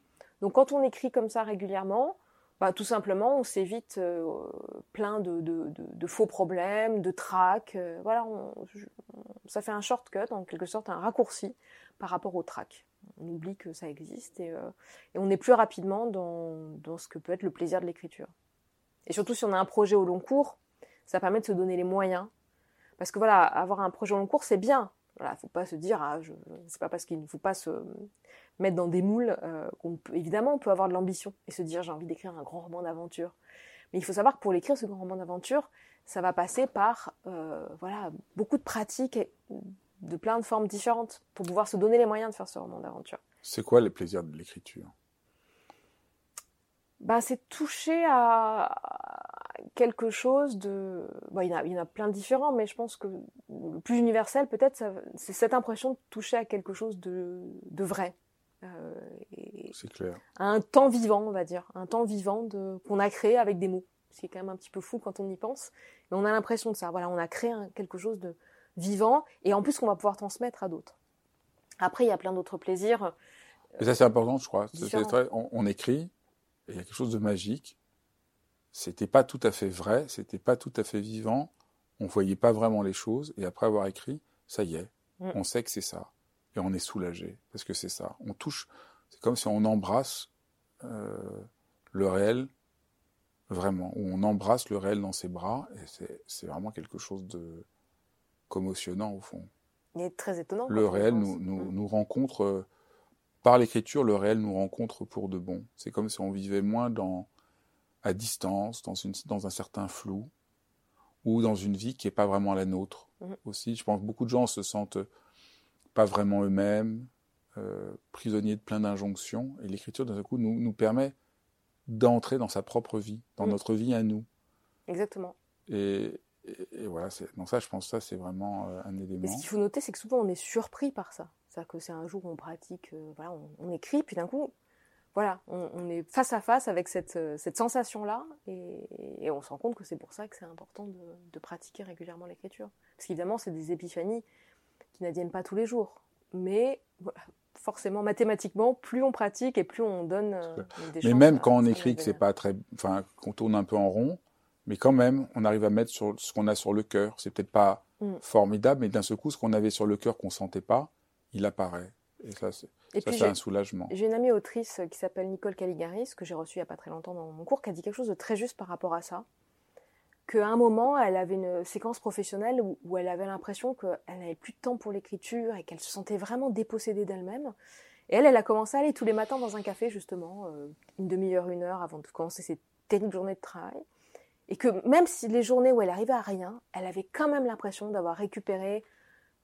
Donc quand on écrit comme ça régulièrement, bah, tout simplement, on s'évite euh, plein de, faux problèmes, de trac. Euh, voilà, ça fait un shortcut, en quelque sorte, un raccourci par rapport au trac. On oublie que ça existe et, euh, on est plus rapidement dans, ce que peut être le plaisir de l'écriture. Et surtout, si on a un projet au long cours, ça permet de se donner les moyens. Parce que voilà, avoir un projet au long cours, c'est bien. Voilà, faut pas se dire, ah, je, c'est pas parce qu'il ne faut pas se mettre dans des moules. Euh, évidemment, on peut avoir de l'ambition et se dire j'ai envie d'écrire un grand roman d'aventure. Mais il faut savoir que pour l'écrire, ce grand roman d'aventure, ça va passer par euh, voilà, beaucoup de pratiques et de plein de formes différentes pour pouvoir se donner les moyens de faire ce roman d'aventure. C'est quoi les plaisirs de l'écriture? Bah, C'est toucher à quelque chose de... Bon, il, y en a, il y en a plein de différents, mais je pense que le plus universel, peut-être, c'est cette impression de toucher à quelque chose de, de vrai, euh, c'est clair. Un temps vivant, on va dire, un temps vivant qu'on a créé avec des mots. C'est quand même un petit peu fou quand on y pense, mais on a l'impression de ça. Voilà, on a créé quelque chose de vivant et en plus qu'on va pouvoir transmettre à d'autres. Après, il y a plein d'autres plaisirs. Et ça, c'est important, je crois. on, on, écrit, et il y a quelque chose de magique. C'était pas tout à fait vrai, c'était pas tout à fait vivant. On voyait pas vraiment les choses, et après avoir écrit, ça y est, mm. on sait que c'est ça et on est soulagé parce que c'est ça. On touche, c'est comme si on embrasse euh, le réel vraiment, ou on embrasse le réel dans ses bras et c'est vraiment quelque chose de commotionnant au fond. Il très étonnant. Le réel nous, nous, nous, rencontre, euh, par l'écriture, le réel nous rencontre pour de bon. C'est comme si on vivait moins dans, à distance, dans, une, dans un certain flou, ou dans une vie qui n'est pas vraiment la nôtre. Mm-hmm. Aussi, je pense que beaucoup de gens se sentent pas vraiment eux-mêmes, euh, prisonniers de plein d'injonctions. Et l'écriture, d'un coup, nous, nous permet d'entrer dans sa propre vie, dans mm. notre vie à nous. Exactement. Et, et, voilà, donc ça, je pense que ça, c'est vraiment euh, un élément. ce qu'il faut noter, c'est que souvent, on est surpris par ça. C'est-à-dire que c'est un jour où on pratique, euh, voilà, on, écrit, puis d'un coup, voilà, on, est face à face avec cette, cette sensation-là, et, et, on se rend compte que c'est pour ça que c'est important de, de, pratiquer régulièrement l'écriture. Parce qu'évidemment, c'est des épiphanies qui n'adviennent pas tous les jours. Mais forcément, mathématiquement, plus on pratique et plus on donne euh, des Mais même quand on écrit que c'est pas très, enfin, qu'on tourne un peu en rond, mais quand même, on arrive à mettre sur ce qu'on a sur le cœur. C'est peut-être pas mm. formidable, mais d'un seul coup, ce qu'on avait sur le cœur qu'on sentait pas, il apparaît. Et ça, c'est un soulagement. J'ai une amie autrice qui s'appelle Nicole Caligaris, que j'ai reçue il n'y a pas très longtemps dans mon cours, qui a dit quelque chose de très juste par rapport à ça qu'à un moment, elle avait une séquence professionnelle où, elle avait l'impression qu'elle n'avait plus de temps pour l'écriture et qu'elle se sentait vraiment dépossédée d'elle-même. Et elle, elle a commencé à aller tous les matins dans un café, justement, euh, une demi-heure, une heure avant de commencer ses terribles journées de travail. Et que même si les journées où elle arrivait à rien, elle avait quand même l'impression d'avoir récupéré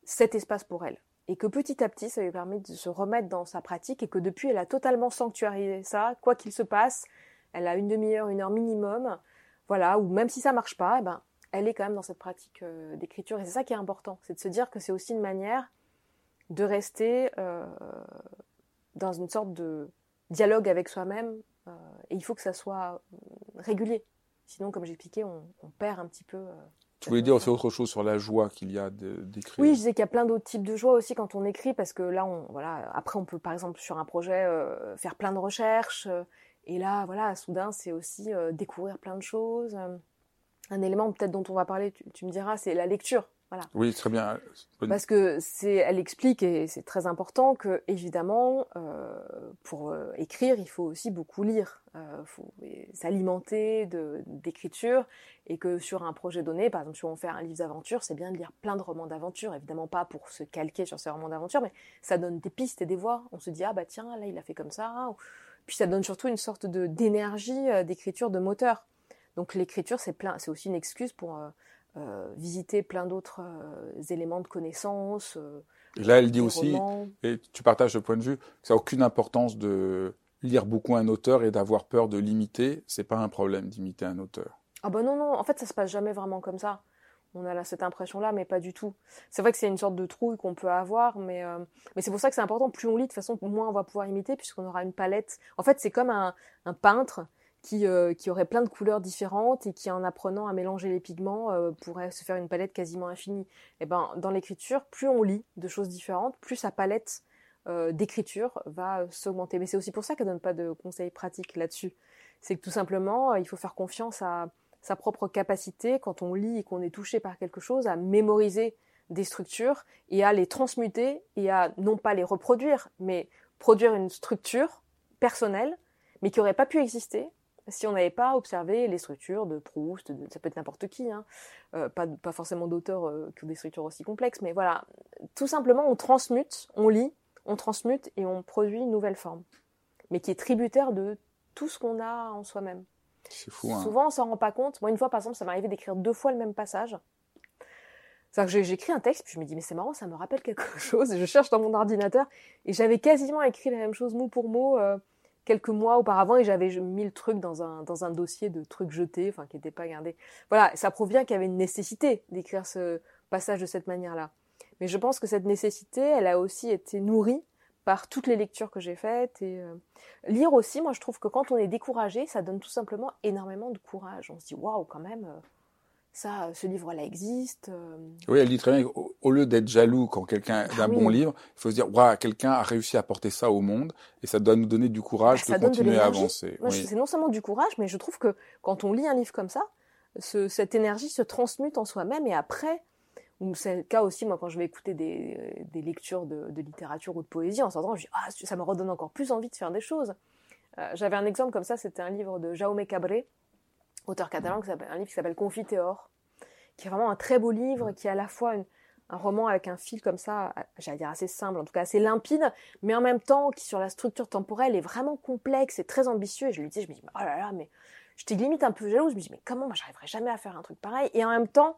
cet espace pour elle. Et que petit à petit, ça lui permis de se remettre dans sa pratique et que depuis, elle a totalement sanctuarisé ça. Quoi qu'il se passe, elle a une demi-heure, une heure minimum voilà, ou même si ça marche pas, eh ben, elle est quand même dans cette pratique euh, d'écriture. Et c'est ça qui est important, c'est de se dire que c'est aussi une manière de rester euh, dans une sorte de dialogue avec soi-même. Euh, et il faut que ça soit régulier. Sinon, comme j'expliquais, on perd un petit peu. Tu voulais dire aussi autre chose sur la joie qu'il y a d'écrire Oui, je disais qu'il y a plein d'autres types de joie aussi quand on écrit, parce que là, on, voilà, après, on peut par exemple sur un projet faire plein de recherches et là, voilà, soudain, c'est aussi euh, découvrir plein de choses. Un élément peut-être dont on va parler, tu, me diras, c'est la lecture. Voilà. Oui, très bien. Parce que c'est, elle explique et c'est très important que évidemment, euh, pour euh, écrire, il faut aussi beaucoup lire, euh, faut s'alimenter de, d'écriture et que sur un projet donné, par exemple, si on fait un livre d'aventure, c'est bien de lire plein de romans d'aventure, évidemment pas pour se calquer sur ces romans d'aventure, mais ça donne des pistes et des voies. On se dit ah bah tiens là il a fait comme ça. Puis ça donne surtout une sorte de d'énergie d'écriture, de moteur. Donc l'écriture, c'est plein, c'est aussi une excuse pour euh, euh, visiter plein d'autres éléments de connaissance. et là, elle dit aussi, et tu partages ce point de vue, que ça n'a aucune importance de lire beaucoup un auteur et d'avoir peur de l'imiter, c'est pas un problème d'imiter un auteur. Ah bah non, non, en fait ça se passe jamais vraiment comme ça. On a là, cette impression-là, mais pas du tout. C'est vrai que c'est une sorte de trouille qu'on peut avoir, mais, euh, mais c'est pour ça que c'est important. Plus on lit, de toute façon, moins on va pouvoir imiter, puisqu'on aura une palette. En fait, c'est comme un, un peintre qui, euh, qui, aurait plein de couleurs différentes et qui, en apprenant à mélanger les pigments, euh, pourrait se faire une palette quasiment infinie. Et eh ben, dans l'écriture, plus on lit de choses différentes, plus sa palette euh, d'écriture va s'augmenter. Mais c'est aussi pour ça qu'elle donne pas de conseils pratiques là-dessus. C'est que tout simplement, il faut faire confiance à sa propre capacité, quand on lit et qu'on est touché par quelque chose, à mémoriser des structures et à les transmuter et à non pas les reproduire, mais produire une structure personnelle, mais qui n'aurait pas pu exister si on n'avait pas observé les structures de Proust, ça peut être n'importe qui, hein. euh, pas, pas, forcément d'auteurs euh, qui ont des structures aussi complexes, mais voilà, tout simplement on transmute, on lit, on transmute et on produit une nouvelle forme, mais qui est tributaire de tout ce qu'on a en soi-même. C'est fou. Hein. Souvent on s'en rend pas compte. Moi une fois par exemple, ça m'est arrivé d'écrire deux fois le même passage. C'est-à-dire que j'écris un texte, puis je me dis mais c'est marrant, ça me rappelle quelque (laughs) chose, et je cherche dans mon ordinateur, et j'avais quasiment écrit la même chose mot pour mot. Euh, quelques mois auparavant et j'avais mis le truc dans un, dans un dossier de trucs jetés, enfin qui n'étaient pas gardés. Voilà, ça provient qu'il y avait une nécessité d'écrire ce passage de cette manière-là. Mais je pense que cette nécessité, elle a aussi été nourrie par toutes les lectures que j'ai faites et euh, lire aussi. Moi, je trouve que quand on est découragé, ça donne tout simplement énormément de courage. On se dit waouh, quand même. Euh, ça, ce livre-là existe. Euh. Oui, elle dit très bien, au, lieu d'être jaloux quand quelqu'un ah d'un bon livre, il faut se dire, waouh, quelqu'un a réussi à porter ça au monde, et ça doit nous donner du courage bah, de continuer à avancer. C'est non seulement du courage, mais je trouve que quand on lit un livre comme ça, ce, cette énergie se transmute en soi-même, et après, c'est le cas aussi, moi, quand je vais écouter des, des lectures de, de, littérature ou de poésie, en sortant, je dis, ah, ça me redonne encore plus envie de faire des choses. Euh, J'avais un exemple comme ça, c'était un livre de Jaume Cabré, auteur catalan, qui un livre qui s'appelle Confiteor, qui est vraiment un très beau livre, qui est à la fois un roman avec un fil comme ça, j'allais dire assez simple, en tout cas assez limpide, mais en même temps qui sur la structure temporelle est vraiment complexe et très ambitieux. Et je lui dis, je me dis, oh là là, mais j'étais limite un peu jalouse. Je me dis, mais comment moi j'arriverai jamais à faire un truc pareil? Et en même temps,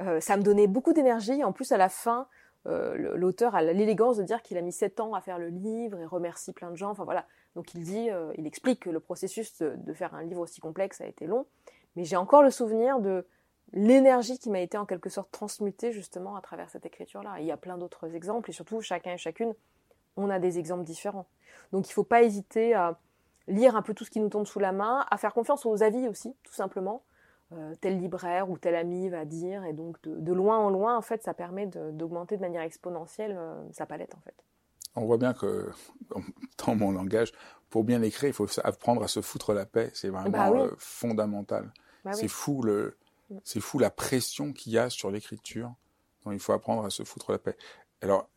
euh, ça me donnait beaucoup d'énergie. En plus, à la fin, euh, l'auteur a l'élégance de dire qu'il a mis sept ans à faire le livre et remercie plein de gens. Enfin voilà. Donc il dit, euh, il explique que le processus de, faire un livre aussi complexe a été long, mais j'ai encore le souvenir de l'énergie qui m'a été en quelque sorte transmutée justement à travers cette écriture-là. Il y a plein d'autres exemples et surtout chacun et chacune, on a des exemples différents. Donc il ne faut pas hésiter à lire un peu tout ce qui nous tombe sous la main, à faire confiance aux avis aussi, tout simplement. Euh, tel libraire ou tel ami va dire, et donc de, loin en loin, en fait, ça permet d'augmenter de, manière exponentielle euh, sa palette, en fait on voit bien que dans mon langage, pour bien écrire, il faut apprendre à se foutre la paix. C'est vraiment bah euh, fondamental. Bah c'est fou le, mm. c'est fou la pression qu'il y a sur l'écriture. Donc il faut apprendre à se foutre la paix. Alors,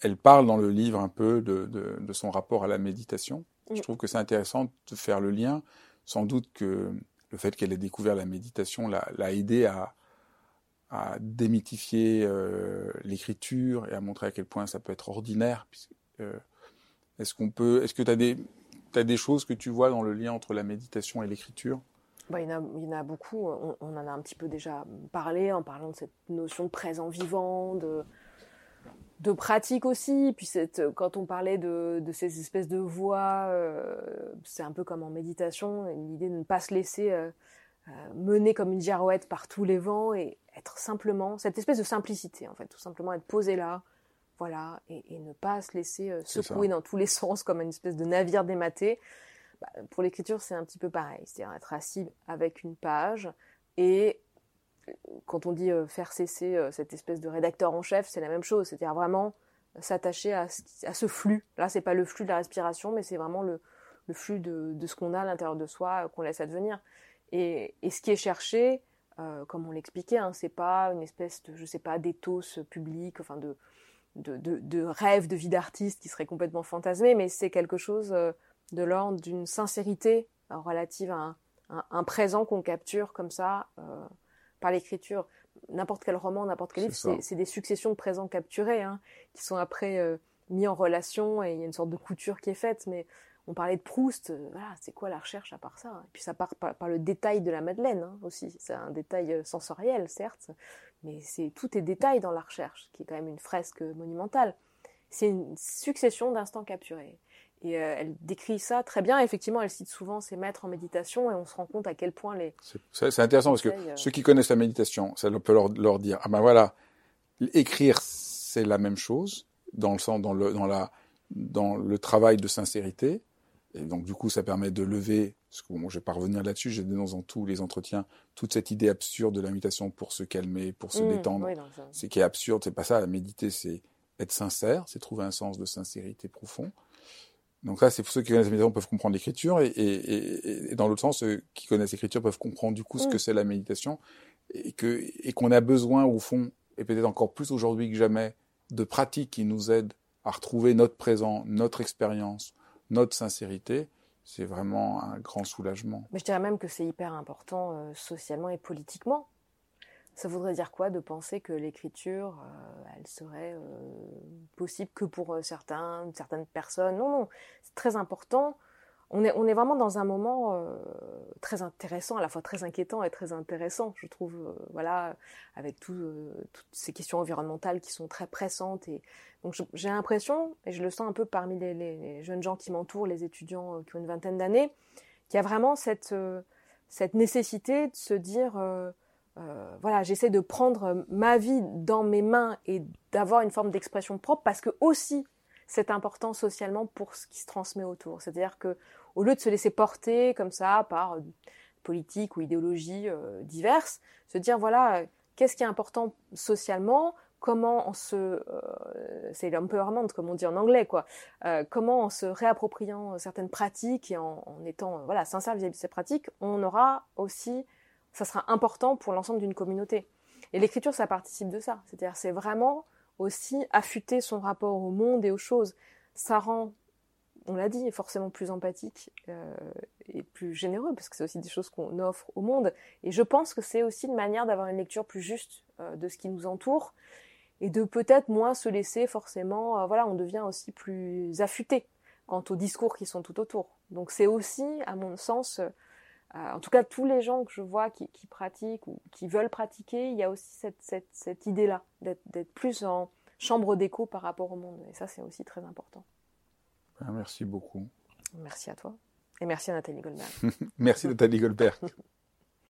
elle parle dans le livre un peu de, son rapport à la méditation. Je mm. trouve que c'est intéressant de faire le lien. Sans doute que le fait qu'elle ait découvert la méditation l'a aidé à, à démythifier euh, l'écriture et à montrer à quel point ça peut être ordinaire. Euh, est-ce qu'on est-ce que tu as des, as des choses que tu vois dans le lien entre la méditation et l'écriture? Bah, il, y en a, beaucoup. On, en a un petit peu déjà parlé en parlant de cette notion de présent vivant, de, de pratique aussi. Puis cette, quand on parlait de, de ces espèces de voix, euh, c'est un peu comme en méditation, l'idée de ne pas se laisser mener comme une girouette par tous les vents et être simplement, cette espèce de simplicité en fait, tout simplement être posé là, voilà, et, ne pas se laisser euh, secouer dans tous les (laughs) sens comme une espèce de navire dématé. Bah, pour l'écriture, c'est un petit peu pareil, c'est-à-dire être assis avec une page et euh, quand on dit euh, faire cesser cette espèce de rédacteur en chef, c'est la même chose, c'est-à-dire vraiment s'attacher à, ce flux. Là, c'est pas le flux de la respiration, mais c'est vraiment le, flux de, ce qu'on a à l'intérieur de soi qu'on laisse advenir. Et, ce qui est cherché, euh, comme on l'expliquait, hein, c'est pas une espèce de, je sais pas, d'éthos public, enfin de, de, de, rêve de vie d'artiste qui serait complètement fantasmé, mais c'est quelque chose euh, de l'ordre d'une sincérité euh, relative à un, présent qu'on capture comme ça par l'écriture. N'importe quel roman, n'importe quel livre, c'est des successions de présents capturés hein, qui sont après mis en relation et il y a une sorte de couture qui est faite, mais on parlait de Proust, euh, voilà, c'est quoi la recherche à part ça? Et puis ça part par, le détail de la Madeleine hein, aussi. C'est un détail euh, sensoriel, certes, mais c'est tout est détail dans la recherche, qui est quand même une fresque monumentale. C'est une succession d'instants capturés. Et elle décrit ça très bien. Effectivement, elle cite souvent ses maîtres en méditation et on se rend compte à quel point les. C'est intéressant parce que ceux qui connaissent la méditation, ça peut leur, leur dire ah ben voilà, écrire c'est la même chose dans le sens dans le dans la dans le travail de sincérité. Et donc, du coup, ça permet de lever, parce que bon, je vais pas revenir là-dessus, j'ai dénoncé dans tous les entretiens toute cette idée absurde de l'invitation pour se calmer, pour se mmh, détendre. c'est qui est absurde, c'est pas ça. La méditer, c'est être sincère, c'est trouver un sens de sincérité profond. Donc là, c'est pour ceux qui connaissent la méditation peuvent comprendre l'écriture, et, et, et, dans l'autre sens, ceux qui connaissent l'écriture peuvent comprendre du coup ce mmh. que c'est la méditation, et que et qu'on a besoin au fond, et peut-être encore plus aujourd'hui que jamais, de pratiques qui nous aident à retrouver notre présent, notre expérience, notre sincérité, c'est vraiment un grand soulagement. Mais je dirais même que c'est hyper important euh, socialement et politiquement. Ça voudrait dire quoi de penser que l'écriture, euh, elle serait euh, possible que pour certains, certaines personnes? Non, non, c'est très important on est, on est vraiment dans un moment euh, très intéressant, à la fois très inquiétant et très intéressant, je trouve, euh, voilà, avec euh, toutes ces questions environnementales qui sont très pressantes. Et donc j'ai l'impression, et je le sens un peu parmi les, jeunes gens qui m'entourent, les étudiants qui ont une vingtaine d'années, qu'il y a vraiment cette, cette nécessité de se dire, voilà, j'essaie de prendre ma vie dans mes mains et d'avoir une forme d'expression propre, parce que aussi c'est important socialement pour ce qui se transmet autour. C'est-à-dire que au lieu de se laisser porter comme ça par euh, politique ou idéologies euh, diverses, se dire voilà, qu'est-ce qui est important socialement, comment on se, euh, c'est l'empowerment comme on dit en anglais quoi, comment en se réappropriant certaines pratiques et en, étant voilà sincère vis-à-vis de ces pratiques, on aura aussi, ça sera important pour l'ensemble d'une communauté. Et l'écriture, ça participe de ça. C'est-à-dire, c'est vraiment aussi affûter son rapport au monde et aux choses. Ça rend on l'a dit, forcément plus empathique euh, et plus généreux, parce que c'est aussi des choses qu'on offre au monde. Et je pense que c'est aussi une manière d'avoir une lecture plus juste euh, de ce qui nous entoure et de peut-être moins se laisser forcément, euh, voilà, on devient aussi plus affûté quant aux discours qui sont tout autour. Donc c'est aussi, à mon sens, en tout cas tous les gens que je vois qui, pratiquent ou qui veulent pratiquer, il y a aussi cette, cette idée-là, d'être plus en chambre d'écho par rapport au monde. Et ça, c'est aussi très important. Ah, merci beaucoup. Merci à toi. Et merci à Nathalie Goldberg. (laughs) merci Nathalie Goldberg. (laughs)